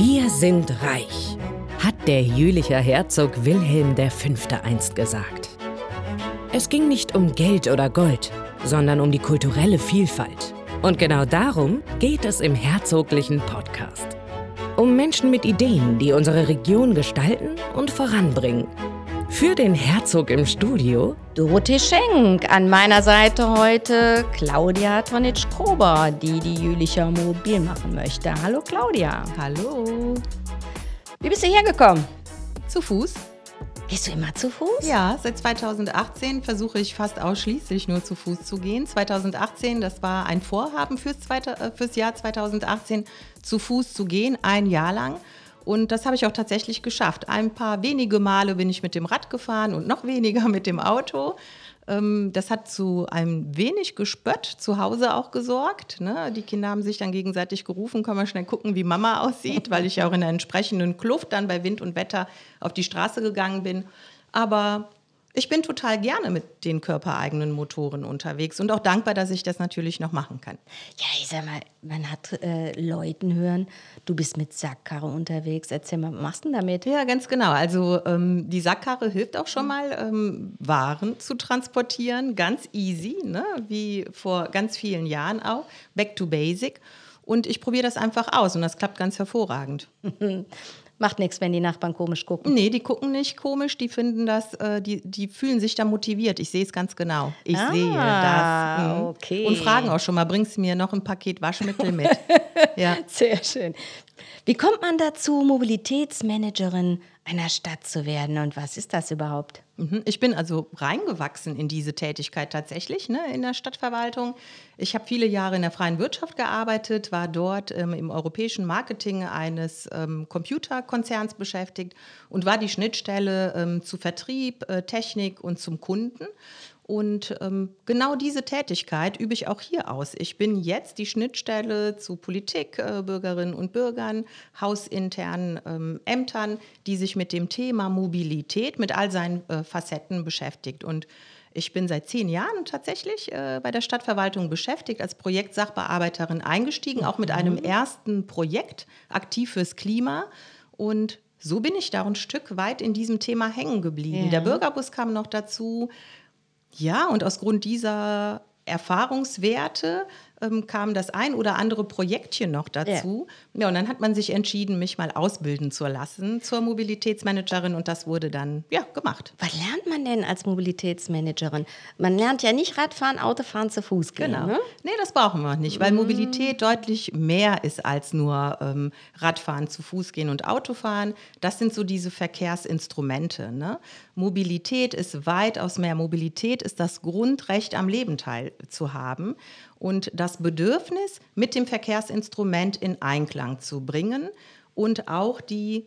Wir sind reich, hat der Jülicher Herzog Wilhelm V. einst gesagt. Es ging nicht um Geld oder Gold, sondern um die kulturelle Vielfalt. Und genau darum geht es im herzoglichen Podcast. Um Menschen mit Ideen, die unsere Region gestalten und voranbringen. Für den Herzog im Studio Dorothee Schenk. An meiner Seite heute Claudia Tonitsch-Kober, die die Jülicher mobil machen möchte. Hallo Claudia. Hallo. Wie bist du hergekommen? Zu Fuß? Gehst du immer zu Fuß? Ja, seit 2018 versuche ich fast ausschließlich nur zu Fuß zu gehen. 2018, das war ein Vorhaben fürs, zweite, äh, fürs Jahr 2018, zu Fuß zu gehen, ein Jahr lang. Und das habe ich auch tatsächlich geschafft. Ein paar wenige Male bin ich mit dem Rad gefahren und noch weniger mit dem Auto. Ähm, das hat zu einem wenig Gespött zu Hause auch gesorgt. Ne? Die Kinder haben sich dann gegenseitig gerufen, können wir schnell gucken, wie Mama aussieht, weil ich ja auch in einer entsprechenden Kluft dann bei Wind und Wetter auf die Straße gegangen bin. Aber ich bin total gerne mit den körpereigenen Motoren unterwegs und auch dankbar, dass ich das natürlich noch machen kann. Ja, ich sag mal, man hat äh, Leuten hören, du bist mit Sackkarre unterwegs. Erzähl mal, was machst du denn damit? Ja, ganz genau. Also ähm, die Sackkarre hilft auch schon mal, ähm, Waren zu transportieren. Ganz easy, ne? wie vor ganz vielen Jahren auch. Back to basic. Und ich probiere das einfach aus und das klappt ganz hervorragend. Macht nichts, wenn die Nachbarn komisch gucken. Nee, die gucken nicht komisch, die finden das, äh, die, die fühlen sich da motiviert. Ich sehe es ganz genau. Ich Ah, sehe das. Mhm. okay. Und fragen auch schon mal, bringst du mir noch ein Paket Waschmittel mit? ja. Sehr schön. Wie kommt man dazu, Mobilitätsmanagerin einer Stadt zu werden und was ist das überhaupt? Mhm. Ich bin also reingewachsen in diese Tätigkeit tatsächlich ne, in der Stadtverwaltung. Ich habe viele Jahre in der freien Wirtschaft gearbeitet, war dort ähm, im europäischen Marketing eines ähm, Computerkonzerns beschäftigt und war die Schnittstelle ähm, zu Vertrieb, äh, Technik und zum Kunden. Und ähm, genau diese Tätigkeit übe ich auch hier aus. Ich bin jetzt die Schnittstelle zu Politik, äh, Bürgerinnen und Bürgern, hausinternen ähm, Ämtern, die sich mit dem Thema Mobilität mit all seinen äh, Facetten beschäftigt. Und ich bin seit zehn Jahren tatsächlich äh, bei der Stadtverwaltung beschäftigt, als Projektsachbearbeiterin eingestiegen, auch mit einem ersten Projekt aktiv fürs Klima. Und so bin ich da ein Stück weit in diesem Thema hängen geblieben. Ja. Der Bürgerbus kam noch dazu. Ja, und aus Grund dieser Erfahrungswerte ähm, kam das ein oder andere Projektchen noch dazu. Ja. und dann hat man sich entschieden, mich mal ausbilden zu lassen zur Mobilitätsmanagerin und das wurde dann ja gemacht. Was lernt man denn als Mobilitätsmanagerin? Man lernt ja nicht Radfahren, Autofahren, zu Fuß gehen. Genau. Ne? Nee, das brauchen wir nicht, weil Mobilität deutlich mehr ist als nur ähm, Radfahren, zu Fuß gehen und Autofahren. Das sind so diese Verkehrsinstrumente. Ne? Mobilität ist weitaus mehr. Mobilität ist das Grundrecht am Leben teilzuhaben und das Bedürfnis mit dem Verkehrsinstrument in Einklang zu bringen und auch die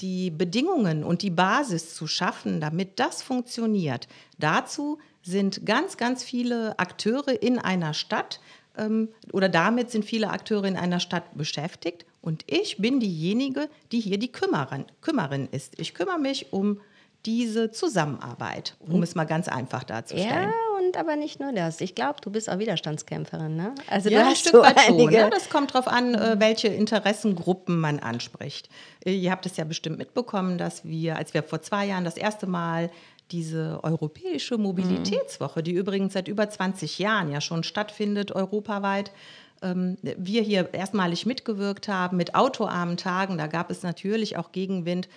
die Bedingungen und die Basis zu schaffen, damit das funktioniert. Dazu sind ganz, ganz viele Akteure in einer Stadt ähm, oder damit sind viele Akteure in einer Stadt beschäftigt. Und ich bin diejenige, die hier die Kümmerin, Kümmerin ist. Ich kümmere mich um diese Zusammenarbeit, um es mal ganz einfach darzustellen. Ja, und aber nicht nur das. Ich glaube, du bist auch Widerstandskämpferin, ne? Also ja, du ein hast Stück so weit schon. einige. Ne? Das kommt darauf an, äh, welche Interessengruppen man anspricht. Äh, Ihr habt es ja bestimmt mitbekommen, dass wir, als wir vor zwei Jahren das erste Mal diese europäische Mobilitätswoche, die übrigens seit über 20 Jahren ja schon stattfindet, europaweit, ähm, wir hier erstmalig mitgewirkt haben mit autoarmen Tagen. Da gab es natürlich auch Gegenwind.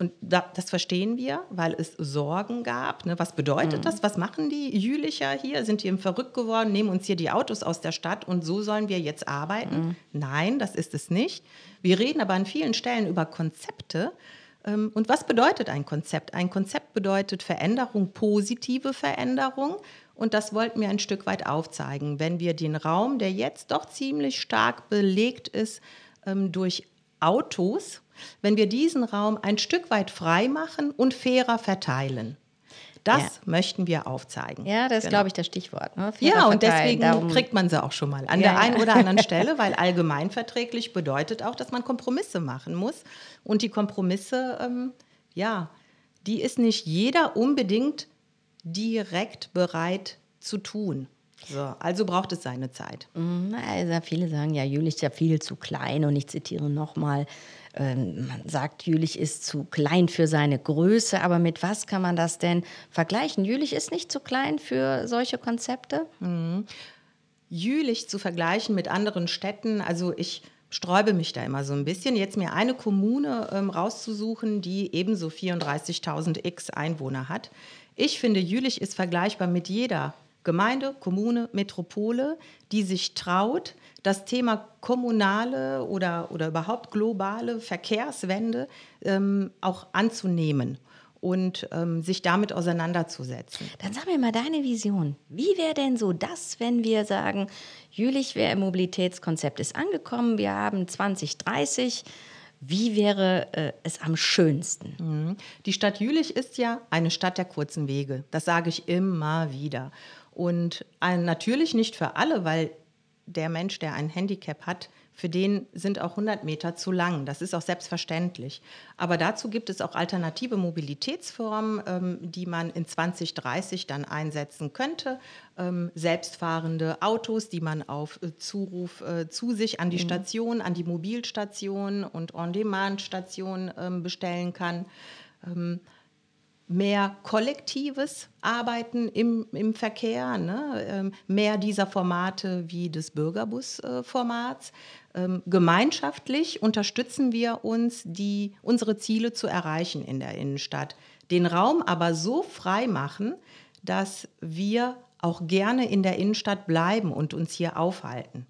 Und da, das verstehen wir, weil es Sorgen gab. Ne? Was bedeutet das? Was machen die Jülicher hier? Sind die im verrückt geworden, nehmen uns hier die Autos aus der Stadt und so sollen wir jetzt arbeiten? Nein, das ist es nicht. Wir reden aber an vielen Stellen über Konzepte. Ähm, Und was bedeutet ein Konzept? Ein Konzept bedeutet Veränderung, positive Veränderung. Und das wollten wir ein Stück weit aufzeigen. Wenn wir den Raum, der jetzt doch ziemlich stark belegt ist ähm, durch Autos, wenn wir diesen Raum ein Stück weit frei machen und fairer verteilen. Das Ja. möchten wir aufzeigen. Ja, das ist, Genau. glaube ich, das Stichwort. Ne? Ja, und deswegen darum- kriegt man sie auch schon mal an Ja, der einen ja. oder anderen Stelle, weil allgemeinverträglich bedeutet auch, dass man Kompromisse machen muss. Und die Kompromisse, ähm, ja, die ist nicht jeder unbedingt direkt bereit zu tun. So, also braucht es seine Zeit. Mhm, also viele sagen ja, Jülich ist ja viel zu klein und ich zitiere nochmal, ähm, man sagt, Jülich ist zu klein für seine Größe, aber mit was kann man das denn vergleichen? Jülich ist nicht zu klein für solche Konzepte? Mhm. Jülich zu vergleichen mit anderen Städten, also ich sträube mich da immer so ein bisschen, jetzt mir eine Kommune ähm, rauszusuchen, die ebenso 34.000 X Einwohner hat. Ich finde, Jülich ist vergleichbar mit jeder Gemeinde, Kommune, Metropole, die sich traut, das Thema kommunale oder, oder überhaupt globale Verkehrswende ähm, auch anzunehmen und ähm, sich damit auseinanderzusetzen. Dann sag mir mal deine Vision. Wie wäre denn so das, wenn wir sagen, Jülich wäre im Mobilitätskonzept ist angekommen, wir haben 2030. Wie wäre äh, es am schönsten? Mhm. Die Stadt Jülich ist ja eine Stadt der kurzen Wege. Das sage ich immer wieder. Und ein, natürlich nicht für alle, weil der Mensch, der ein Handicap hat, für den sind auch 100 Meter zu lang. Das ist auch selbstverständlich. Aber dazu gibt es auch alternative Mobilitätsformen, ähm, die man in 2030 dann einsetzen könnte. Ähm, selbstfahrende Autos, die man auf äh, Zuruf äh, zu sich an die mhm. Station, an die Mobilstation und On-Demand-Station ähm, bestellen kann. Mehr kollektives Arbeiten im, im Verkehr, ne? ähm, mehr dieser Formate wie des Bürgerbus-Formats. Ähm, gemeinschaftlich unterstützen wir uns, die, unsere Ziele zu erreichen in der Innenstadt. Den Raum aber so frei machen, dass wir auch gerne in der Innenstadt bleiben und uns hier aufhalten.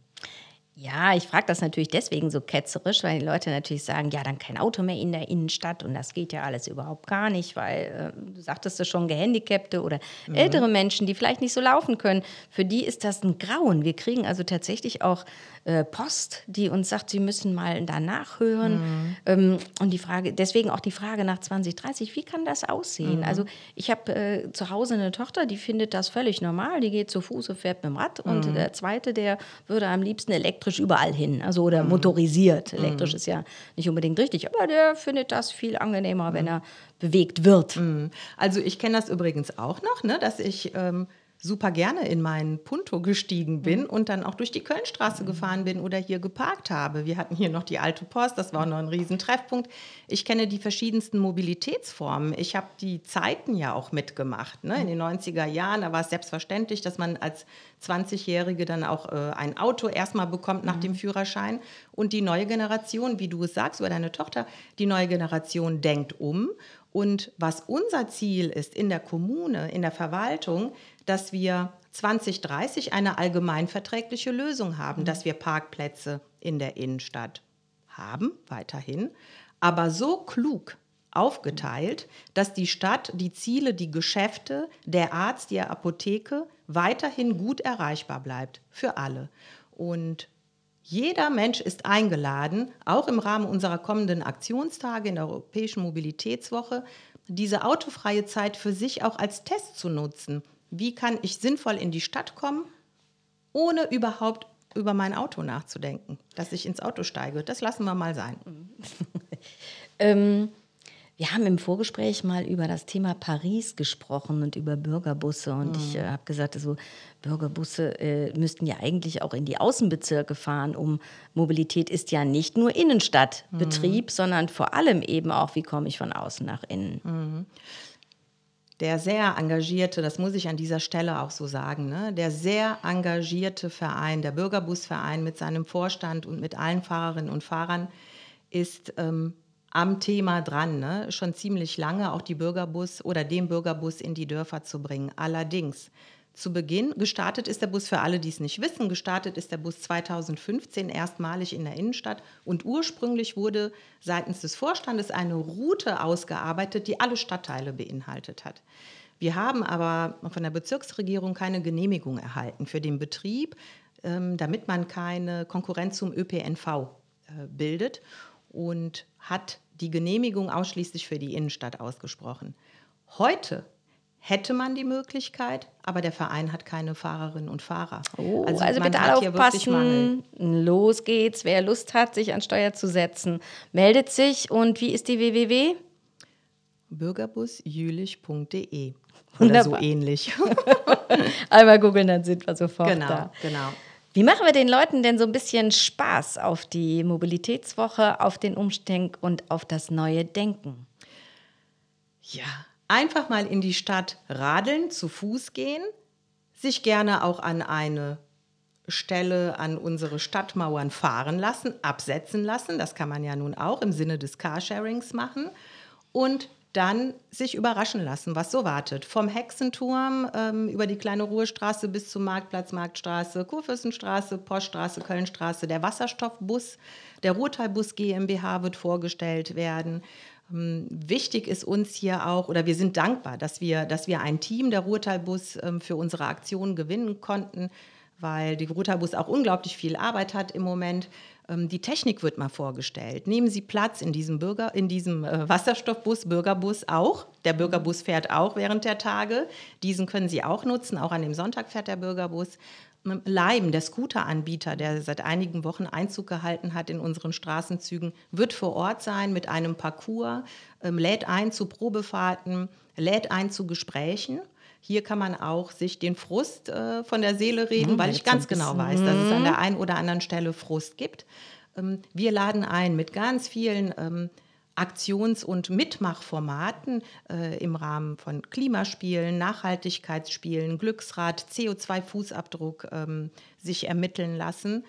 Ja, ich frage das natürlich deswegen so ketzerisch, weil die Leute natürlich sagen, ja, dann kein Auto mehr in der Innenstadt und das geht ja alles überhaupt gar nicht, weil äh, du sagtest es schon, Gehandicapte oder mhm. ältere Menschen, die vielleicht nicht so laufen können, für die ist das ein Grauen. Wir kriegen also tatsächlich auch äh, Post, die uns sagt, sie müssen mal danach hören. Mhm. Ähm, und die Frage, deswegen auch die Frage nach 2030, wie kann das aussehen? Mhm. Also ich habe äh, zu Hause eine Tochter, die findet das völlig normal, die geht zu Fuß und fährt mit dem Rad. Und mhm. der zweite, der würde am liebsten elektrisch überall hin, also oder mhm. motorisiert. Mhm. Elektrisch ist ja nicht unbedingt richtig, aber der findet das viel angenehmer, wenn er bewegt wird. Also ich kenne das übrigens auch noch, ne, dass ich ähm, super gerne in meinen Punto gestiegen bin mhm. und dann auch durch die Kölnstraße mhm. gefahren bin oder hier geparkt habe. Wir hatten hier noch die alte Post, das war noch ein Riesentreffpunkt. Ich kenne die verschiedensten Mobilitätsformen. Ich habe die Zeiten ja auch mitgemacht. Ne? In den 90er Jahren, da war es selbstverständlich, dass man als 20-Jährige dann auch äh, ein Auto erstmal bekommt nach mhm. dem Führerschein. Und die neue Generation, wie du es sagst, oder deine Tochter, die neue Generation denkt um und was unser Ziel ist in der Kommune, in der Verwaltung, dass wir 2030 eine allgemeinverträgliche Lösung haben, mhm. dass wir Parkplätze in der Innenstadt haben, weiterhin, aber so klug aufgeteilt, dass die Stadt, die Ziele, die Geschäfte, der Arzt, die Apotheke weiterhin gut erreichbar bleibt für alle. Und jeder Mensch ist eingeladen, auch im Rahmen unserer kommenden Aktionstage in der Europäischen Mobilitätswoche, diese autofreie Zeit für sich auch als Test zu nutzen. Wie kann ich sinnvoll in die Stadt kommen, ohne überhaupt über mein Auto nachzudenken, dass ich ins Auto steige? Das lassen wir mal sein. ähm, wir haben im Vorgespräch mal über das Thema Paris gesprochen und über Bürgerbusse. Und mhm. ich äh, habe gesagt, also Bürgerbusse äh, müssten ja eigentlich auch in die Außenbezirke fahren, um Mobilität ist ja nicht nur Innenstadtbetrieb, mhm. sondern vor allem eben auch, wie komme ich von außen nach innen. Mhm. Der sehr engagierte, das muss ich an dieser Stelle auch so sagen, ne, der sehr engagierte Verein, der Bürgerbusverein mit seinem Vorstand und mit allen Fahrerinnen und Fahrern ist ähm, am Thema dran, ne? schon ziemlich lange auch die Bürgerbus oder den Bürgerbus in die Dörfer zu bringen. Allerdings zu Beginn, gestartet ist der Bus für alle, die es nicht wissen, gestartet ist der Bus 2015 erstmalig in der Innenstadt und ursprünglich wurde seitens des Vorstandes eine Route ausgearbeitet, die alle Stadtteile beinhaltet hat. Wir haben aber von der Bezirksregierung keine Genehmigung erhalten für den Betrieb, ähm, damit man keine Konkurrenz zum ÖPNV äh, bildet und hat die Genehmigung ausschließlich für die Innenstadt ausgesprochen. Heute hätte man die Möglichkeit, aber der Verein hat keine Fahrerinnen und Fahrer. Oh, also, also bitte alle aufpassen. Los geht's. Wer Lust hat, sich an Steuer zu setzen, meldet sich. Und wie ist die www? bürgerbusjülich.de oder so ähnlich. Einmal googeln, dann sind wir sofort genau, da. genau. Wie machen wir den Leuten denn so ein bisschen Spaß auf die Mobilitätswoche, auf den Umstieg und auf das neue Denken? Ja, einfach mal in die Stadt radeln, zu Fuß gehen, sich gerne auch an eine Stelle an unsere Stadtmauern fahren lassen, absetzen lassen. Das kann man ja nun auch im Sinne des Carsharings machen. Und dann sich überraschen lassen, was so wartet. Vom Hexenturm ähm, über die kleine Ruhestraße bis zum Marktplatz, Marktstraße, Kurfürstenstraße, Poststraße, Kölnstraße. Der Wasserstoffbus, der Ruhrtalbus GmbH wird vorgestellt werden. Ähm, wichtig ist uns hier auch, oder wir sind dankbar, dass wir, dass wir ein Team der Ruhrtalbus ähm, für unsere Aktion gewinnen konnten weil die Rutabus auch unglaublich viel Arbeit hat im Moment. Ähm, die Technik wird mal vorgestellt. Nehmen Sie Platz in diesem, Bürger, in diesem äh, Wasserstoffbus, Bürgerbus auch. Der Bürgerbus fährt auch während der Tage. Diesen können Sie auch nutzen. Auch an dem Sonntag fährt der Bürgerbus. Leim, der Scooteranbieter, der seit einigen Wochen Einzug gehalten hat in unseren Straßenzügen, wird vor Ort sein mit einem Parcours, ähm, lädt ein zu Probefahrten, lädt ein zu Gesprächen. Hier kann man auch sich den Frust äh, von der Seele reden, mhm, weil ich ganz genau weiß, dass es an der einen oder anderen Stelle Frust gibt. Ähm, wir laden ein mit ganz vielen ähm, Aktions- und Mitmachformaten äh, im Rahmen von Klimaspielen, Nachhaltigkeitsspielen, Glücksrad, CO2-Fußabdruck ähm, sich ermitteln lassen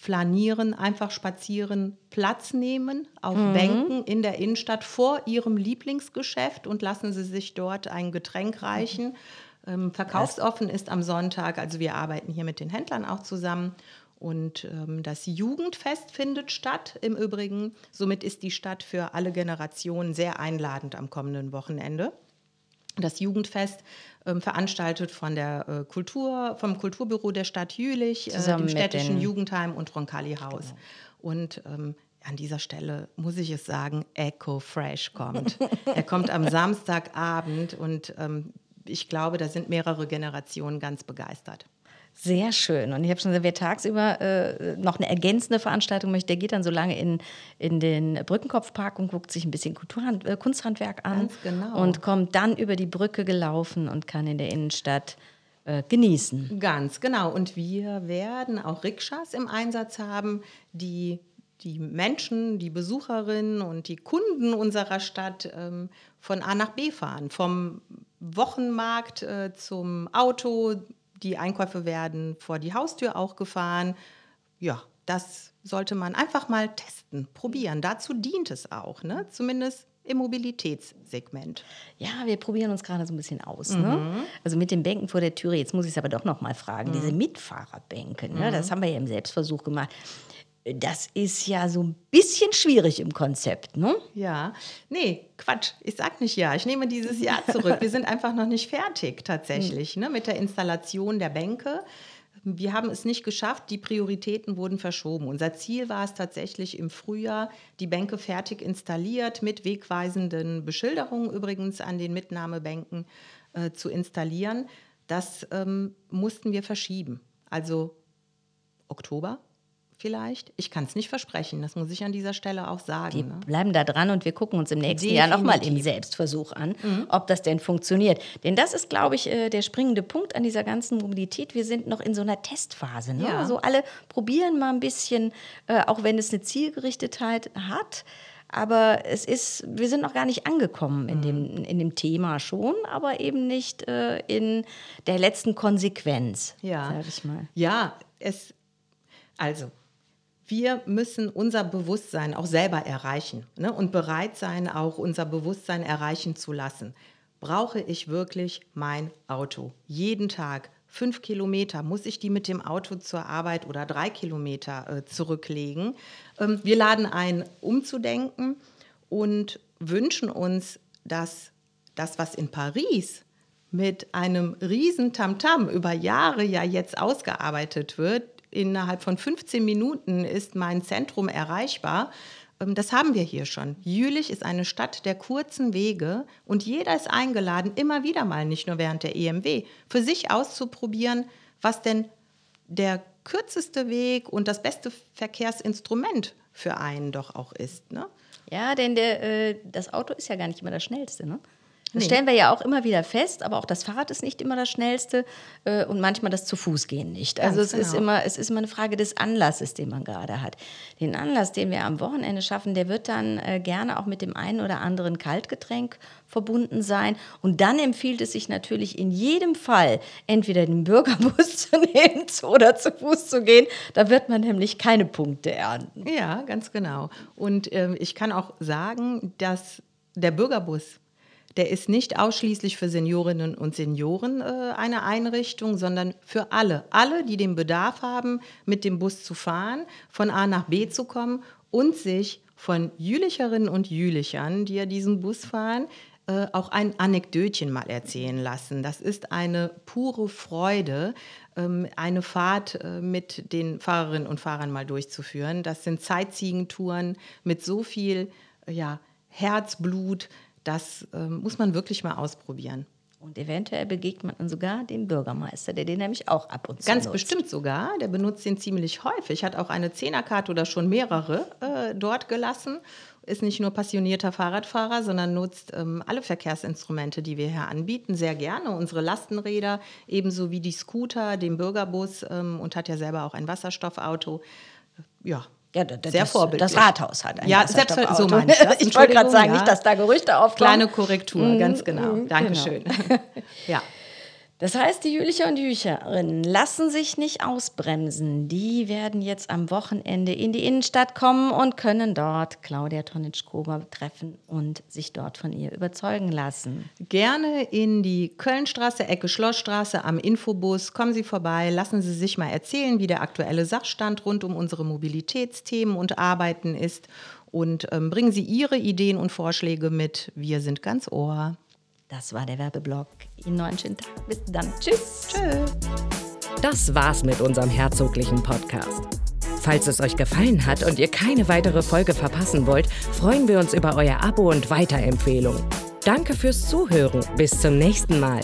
flanieren, einfach spazieren, Platz nehmen auf mhm. Bänken in der Innenstadt vor ihrem Lieblingsgeschäft und lassen sie sich dort ein Getränk reichen. Ähm, verkaufsoffen ist am Sonntag, also wir arbeiten hier mit den Händlern auch zusammen. Und ähm, das Jugendfest findet statt im Übrigen. Somit ist die Stadt für alle Generationen sehr einladend am kommenden Wochenende. Das Jugendfest ähm, veranstaltet von der äh, Kultur, vom Kulturbüro der Stadt Jülich, äh, dem städtischen Jugendheim und Roncalli Haus. Genau. Und ähm, an dieser Stelle muss ich es sagen, Echo Fresh kommt. er kommt am Samstagabend und ähm, ich glaube, da sind mehrere Generationen ganz begeistert. Sehr schön. Und ich habe schon gesagt, wer tagsüber äh, noch eine ergänzende Veranstaltung möchte, der geht dann so lange in, in den Brückenkopfpark und guckt sich ein bisschen Kulturhand äh, Kunsthandwerk an. Genau. Und kommt dann über die Brücke gelaufen und kann in der Innenstadt äh, genießen. Ganz genau. Und wir werden auch Rikschas im Einsatz haben, die die Menschen, die Besucherinnen und die Kunden unserer Stadt ähm, von A nach B fahren. Vom Wochenmarkt äh, zum Auto, die Einkäufe werden vor die Haustür auch gefahren. Ja, das sollte man einfach mal testen, probieren. Dazu dient es auch, ne? zumindest im Mobilitätssegment. Ja, wir probieren uns gerade so ein bisschen aus. Ne? Mhm. Ne? Also mit den Bänken vor der Türe, jetzt muss ich es aber doch noch mal fragen, mhm. diese Mitfahrerbänke, ne? Mhm. das haben wir ja im Selbstversuch gemacht das ist ja so ein bisschen schwierig im Konzept, ne? Ja, nee, Quatsch. Ich sag nicht ja. Ich nehme dieses Jahr zurück. Wir sind einfach noch nicht fertig tatsächlich ne, mit der Installation der Bänke. Wir haben es nicht geschafft, die Prioritäten wurden verschoben. Unser Ziel war es tatsächlich im Frühjahr, die Bänke fertig installiert, mit wegweisenden Beschilderungen übrigens an den Mitnahmebänken äh, zu installieren. Das ähm, mussten wir verschieben. Also Oktober vielleicht. Ich kann es nicht versprechen, das muss ich an dieser Stelle auch sagen. Wir ne? bleiben da dran und wir gucken uns im nächsten Definitiv. Jahr nochmal im Selbstversuch an, mhm. ob das denn funktioniert. Denn das ist, glaube ich, äh, der springende Punkt an dieser ganzen Mobilität. Wir sind noch in so einer Testphase. Ne? Ja. Also alle probieren mal ein bisschen, äh, auch wenn es eine Zielgerichtetheit hat. Aber es ist, wir sind noch gar nicht angekommen in, dem, mhm. in dem Thema schon, aber eben nicht äh, in der letzten Konsequenz, ja. sage ich mal. Ja, es, also wir müssen unser Bewusstsein auch selber erreichen ne? und bereit sein, auch unser Bewusstsein erreichen zu lassen. Brauche ich wirklich mein Auto? Jeden Tag fünf Kilometer, muss ich die mit dem Auto zur Arbeit oder drei Kilometer äh, zurücklegen? Ähm, wir laden ein, umzudenken und wünschen uns, dass das, was in Paris mit einem riesen Tamtam über Jahre ja jetzt ausgearbeitet wird, innerhalb von 15 Minuten ist mein Zentrum erreichbar. Ähm, das haben wir hier schon. Jülich ist eine Stadt der kurzen Wege und jeder ist eingeladen, immer wieder mal, nicht nur während der EMW, für sich auszuprobieren, was denn der kürzeste Weg und das beste Verkehrsinstrument für einen doch auch ist. Ne? Ja, denn der, äh, das Auto ist ja gar nicht immer das schnellste. Ne? Das stellen wir ja auch immer wieder fest, aber auch das Fahrrad ist nicht immer das schnellste äh, und manchmal das zu Fuß gehen nicht. Also es, ist genau. immer, es ist immer eine Frage des Anlasses, den man gerade hat. Den Anlass, den wir am Wochenende schaffen, der wird dann äh, gerne auch mit dem einen oder anderen Kaltgetränk verbunden sein. Und dann empfiehlt es sich natürlich in jedem Fall, entweder den Bürgerbus zu nehmen oder zu Fuß zu gehen. Da wird man nämlich keine Punkte ernten. Ja, ganz genau. Und ähm, ich kann auch sagen, dass der Bürgerbus, der ist nicht ausschließlich für Seniorinnen und Senioren äh, eine Einrichtung, sondern für alle. Alle, die den Bedarf haben, mit dem Bus zu fahren, von A nach B zu kommen und sich von Jülicherinnen und Jülichern, die ja diesen Bus fahren, äh, auch ein Anekdötchen mal erzählen lassen. Das ist eine pure Freude, ähm, eine Fahrt äh, mit den Fahrerinnen und Fahrern mal durchzuführen. Das sind Zeitziegenstouren mit so viel ja, Herzblut. Das ähm, muss man wirklich mal ausprobieren. Und eventuell begegnet man dann sogar dem Bürgermeister, der den nämlich auch ab und zu Ganz nutzt. bestimmt sogar. Der benutzt den ziemlich häufig. Hat auch eine Zehnerkarte oder schon mehrere äh, dort gelassen. Ist nicht nur passionierter Fahrradfahrer, sondern nutzt ähm, alle Verkehrsinstrumente, die wir hier anbieten, sehr gerne. Unsere Lastenräder, ebenso wie die Scooter, den Bürgerbus ähm, und hat ja selber auch ein Wasserstoffauto. Ja, Ja, d- d- sehr das, vorbildlich. Das Rathaus hat ein Ja, Wasserstoffauto. selbstver- so meine ich das. Ich wollte gerade sagen, ja. nicht, dass da Gerüchte aufkommen. Kleine Korrektur, ganz genau. mm, Dankeschön. ja. Das heißt, die Jülicher und Jülicherinnen lassen sich nicht ausbremsen. Die werden jetzt am Wochenende in die Innenstadt kommen und können dort Claudia Tonitsch-Kober treffen und sich dort von ihr überzeugen lassen. Gerne in die Kölnstraße, Ecke Schlossstraße am Infobus. Kommen Sie vorbei, lassen Sie sich mal erzählen, wie der aktuelle Sachstand rund um unsere Mobilitätsthemen und Arbeiten ist. Und ähm, bringen Sie Ihre Ideen und Vorschläge mit. Wir sind ganz Ohr. Das war der Werbeblock. Ihnen noch einen schönen Tag. Bis dann. Tschüss. Tschüss. Das war's mit unserem herzoglichen Podcast. Falls es euch gefallen hat und ihr keine weitere Folge verpassen wollt, freuen wir uns über euer Abo und Weiterempfehlung. Danke fürs Zuhören. Bis zum nächsten Mal.